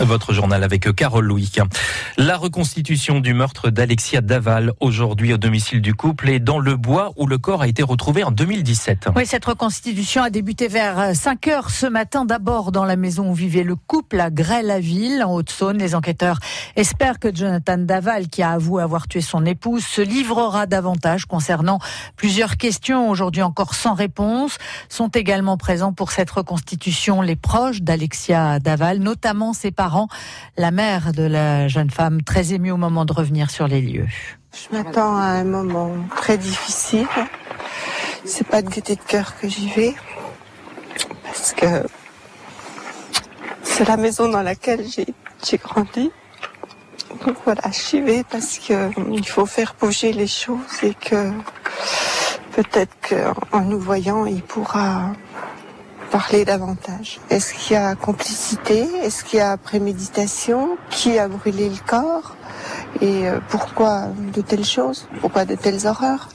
Votre journal avec Carole Louis. La reconstitution du meurtre d'Alexia Daval aujourd'hui au domicile du couple et dans le bois où le corps a été retrouvé en 2017. Oui, cette reconstitution a débuté vers 5 heures ce matin. D'abord dans la maison où vivait le couple à Grès-la-Ville en Haute-Saône. Les enquêteurs espèrent que Jonathan Daval, qui a avoué avoir tué son épouse, se livrera davantage concernant plusieurs questions aujourd'hui encore sans réponse. Sont également présents pour cette reconstitution les proches d'Alexia Daval, notamment ses parents la mère de la jeune femme, très émue au moment de revenir sur les lieux. Je m'attends à un moment très difficile. C'est pas de gaieté de cœur que j'y vais, parce que c'est la maison dans laquelle j'ai grandi. Donc voilà, j'y vais parce qu'il faut faire bouger les choses et que peut-être qu'en nous voyant, il pourra parler davantage. Est-ce qu'il y a complicité? Est-ce qu'il y a préméditation? Qui a brûlé le corps? Et euh, pourquoi de telles choses? Pourquoi de telles horreurs?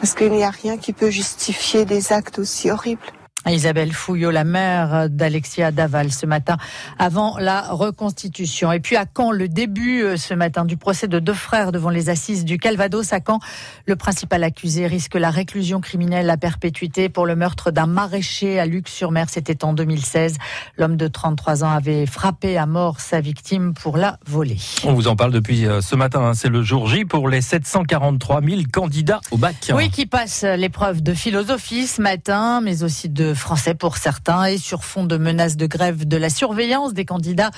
Parce qu'il n'y a rien qui peut justifier des actes aussi horribles. Isabelle Fouillot, la mère d'Alexia Daval, ce matin, avant la reconstitution. Et puis à Caen, le début euh, ce matin du procès de deux frères devant les assises du Calvados. À Caen, le principal accusé risque la réclusion criminelle à perpétuité pour le meurtre d'un maraîcher à Luc-sur-Mer. C'était en 2016. L'homme de 33 ans avait frappé à mort sa victime pour la voler. On vous en parle depuis euh, ce matin. Hein. C'est le jour J pour les 743 000 candidats au bac. Oui, qui passent l'épreuve de philosophie ce matin, mais aussi de français pour certains et sur fond de menaces de grève de la surveillance des candidats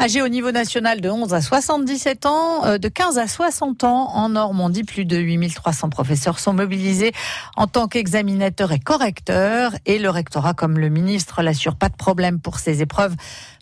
âgés au niveau national de 11 à 77 ans, euh, de 15 à 60 ans. En Normandie. Plus de 8300 professeurs sont mobilisés en tant qu'examinateurs et correcteurs. Et le rectorat comme le ministre l'assure. Pas de problème pour ces épreuves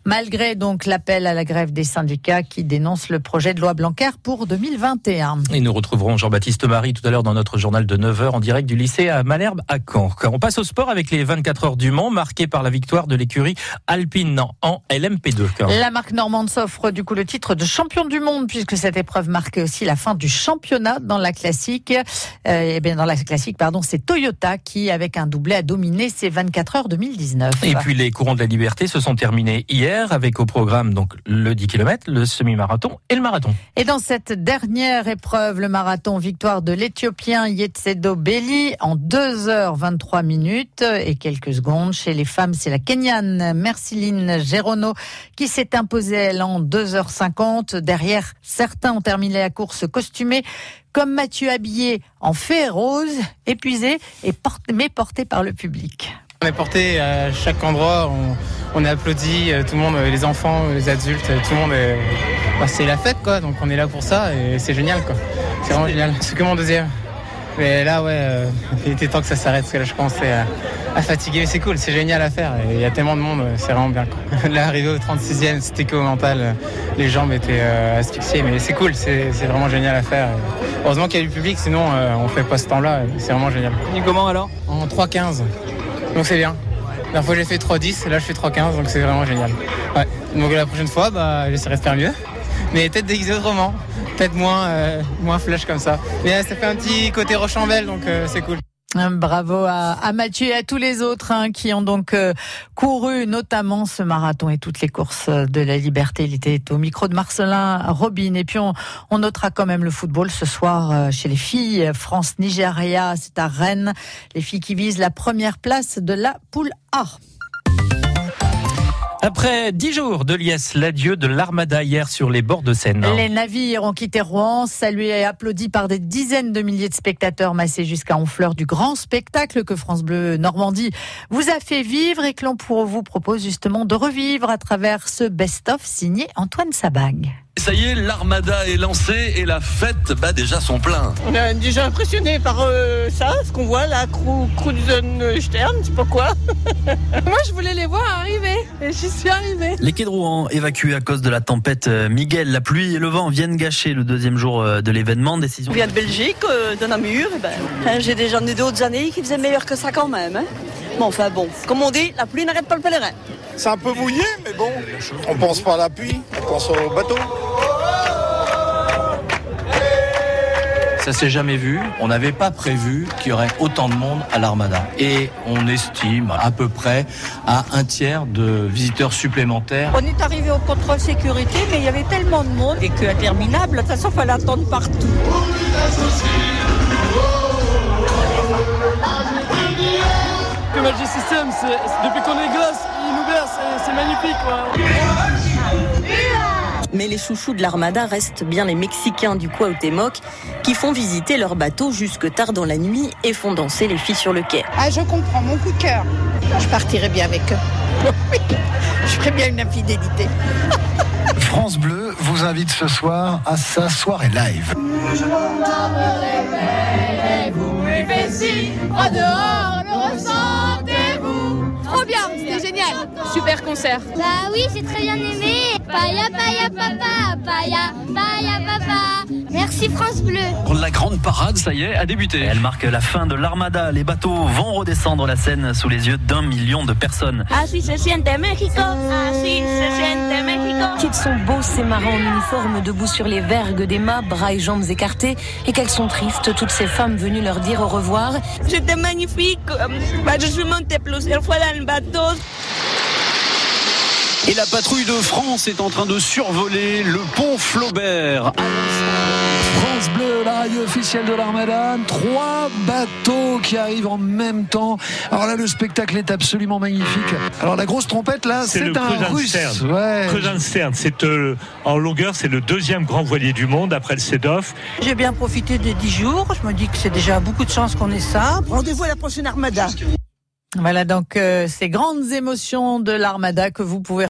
malgré donc l'appel à la grève des syndicats qui dénoncent le projet de loi Blanquer pour 2021. Et nous retrouverons Jean-Baptiste Marie tout à l'heure dans notre journal de 9h en direct du lycée à Malherbe à Caen. On passe au sport avec les 24 heures du Mans marquées par la victoire de l'écurie Alpine en LMP2. La marque normande s'offre du coup le titre de champion du monde puisque cette épreuve marque aussi la fin du championnat dans la classique. et euh, eh bien dans la classique, pardon, c'est Toyota qui avec un doublé a dominé ces 24 heures 2019. Et puis les courants de la liberté se sont terminés hier avec au programme donc le 10 km, le semi-marathon et le marathon. Et dans cette dernière épreuve, le marathon, victoire de l'Éthiopien Yetsedo Belli en 2h23 minutes et quelques secondes. Chez les femmes, c'est la Kenyane Merciline Gerono qui s'est imposée elle en 2h50. Derrière, certains ont terminé la course costumée comme Mathieu habillé en fée rose, épuisé et porté, mais porté par le public. On est porté à chaque endroit, on, est applaudi, euh, tout le monde, les enfants, les adultes, tout le monde. Bah, c'est la fête quoi, donc on est là pour ça et c'est génial quoi. C'est vraiment génial. C'est que mon deuxième. Mais là, ouais, euh, il était temps que ça s'arrête parce que là, je commençais à, fatiguer. Mais c'est cool, c'est génial à faire. Il y a tellement de monde, c'est vraiment bien. Quoi. Là, arrivé au 36e, c'était qu'au mental. Les jambes étaient euh, asphyxiées. Mais c'est cool, c'est vraiment génial à faire. heureusement qu'il y a du public, sinon on fait pas ce temps-là. C'est vraiment génial. Et comment alors? En 3-15. Donc c'est bien. La fois j'ai fait 3-10, là je fais 3-15, donc c'est vraiment génial. Ouais. Donc la prochaine fois, bah, j'essaierai de faire mieux. Mais peut-être déguisé autrement. Peut-être moins, euh, moins flash comme ça. Mais ça fait un petit côté Rochambelle, donc euh, c'est cool. Bravo à, Mathieu et à tous les autres hein, qui ont donc euh, couru notamment ce marathon et toutes les courses de la liberté. Il était au micro de Marcelin Robin. Et puis on, on notera quand même le football ce soir euh, chez les filles. France-Nigeria, c'est à Rennes. Les filles qui visent la première place de la poule A. Après dix jours de liesse, l'adieu de l'armada hier sur les bords de Seine. Les navires ont quitté Rouen, salués et applaudis par des dizaines de milliers de spectateurs massés jusqu'à Honfleur du grand spectacle que France Bleu Normandie vous a fait vivre et que l'on vous propose justement de revivre à travers ce best-of signé Antoine Sabag. Ça y est, l'armada est lancée et la fête bat déjà son plein. On est déjà impressionné par euh, ça, ce qu'on voit là, Stern, je sais pas quoi. Moi, je voulais les voir arriver et j'y suis arrivé. Les quais de Rouen évacués à cause de la tempête euh, Miguel. La pluie et le vent viennent gâcher le deuxième jour euh, de l'événement. Décision. On vient de Belgique, de Namur. Eh ben, hein, j'ai déjà d'autres années qui faisaient meilleur que ça quand même. Hein. Bon, enfin bon, comme on dit, la pluie n'arrête pas le pèlerin. C'est un peu mouillé, mais bon, on pense pas à la pluie, on pense au bateau. Ça s'est jamais vu. On n'avait pas prévu qu'il y aurait autant de monde à l'Armada. Et on estime à peu près à un tiers de visiteurs supplémentaires. On est arrivé au contrôle sécurité, mais il y avait tellement de monde et que interminable. De toute façon, il fallait attendre partout. Que Magic System, depuis qu'on est gosse, nous c'est magnifique. Mais les chouchous de l'Armada restent bien les Mexicains du Cuauhtémoc qui font visiter leur bateau jusque tard dans la nuit et font danser les filles sur le quai. Ah, je comprends, mon coup de cœur. Je partirai bien avec eux. je ferai bien une infidélité. France Bleu vous invite ce soir à sa soirée live. Trop Super concert. Bah oui, j'ai très bien aimé. Paya, paya, papa, paya, paya, papa. Merci France Bleu. La grande parade, ça y est, a débuté. Elle marque la fin de l'Armada. Les bateaux vont redescendre la Seine sous les yeux d'un million de personnes. Así se siente México, así se siente México. Qu'ils sont beaux ces marins en uniforme debout sur les vergues des mâts, bras et jambes écartés, et qu'elles sont tristes, toutes ces femmes venues leur dire au revoir. C'était magnifique. Bah, je suis montée plusieurs fois dans le bateau. Et la patrouille de France est en train de survoler le pont Flaubert. France Bleu, la radio officielle de l'Armada. Trois bateaux qui arrivent en même temps. Alors là, le spectacle est absolument magnifique. Alors la grosse trompette là, c'est le un russe. Ouais. C'est euh, en longueur, c'est le deuxième grand voilier du monde après le Sedov. J'ai bien profité des 10 jours. Je me dis que c'est déjà beaucoup de chance qu'on ait ça. Rendez-vous à la prochaine Armada. Voilà donc euh, ces grandes émotions de l'Armada que vous pouvez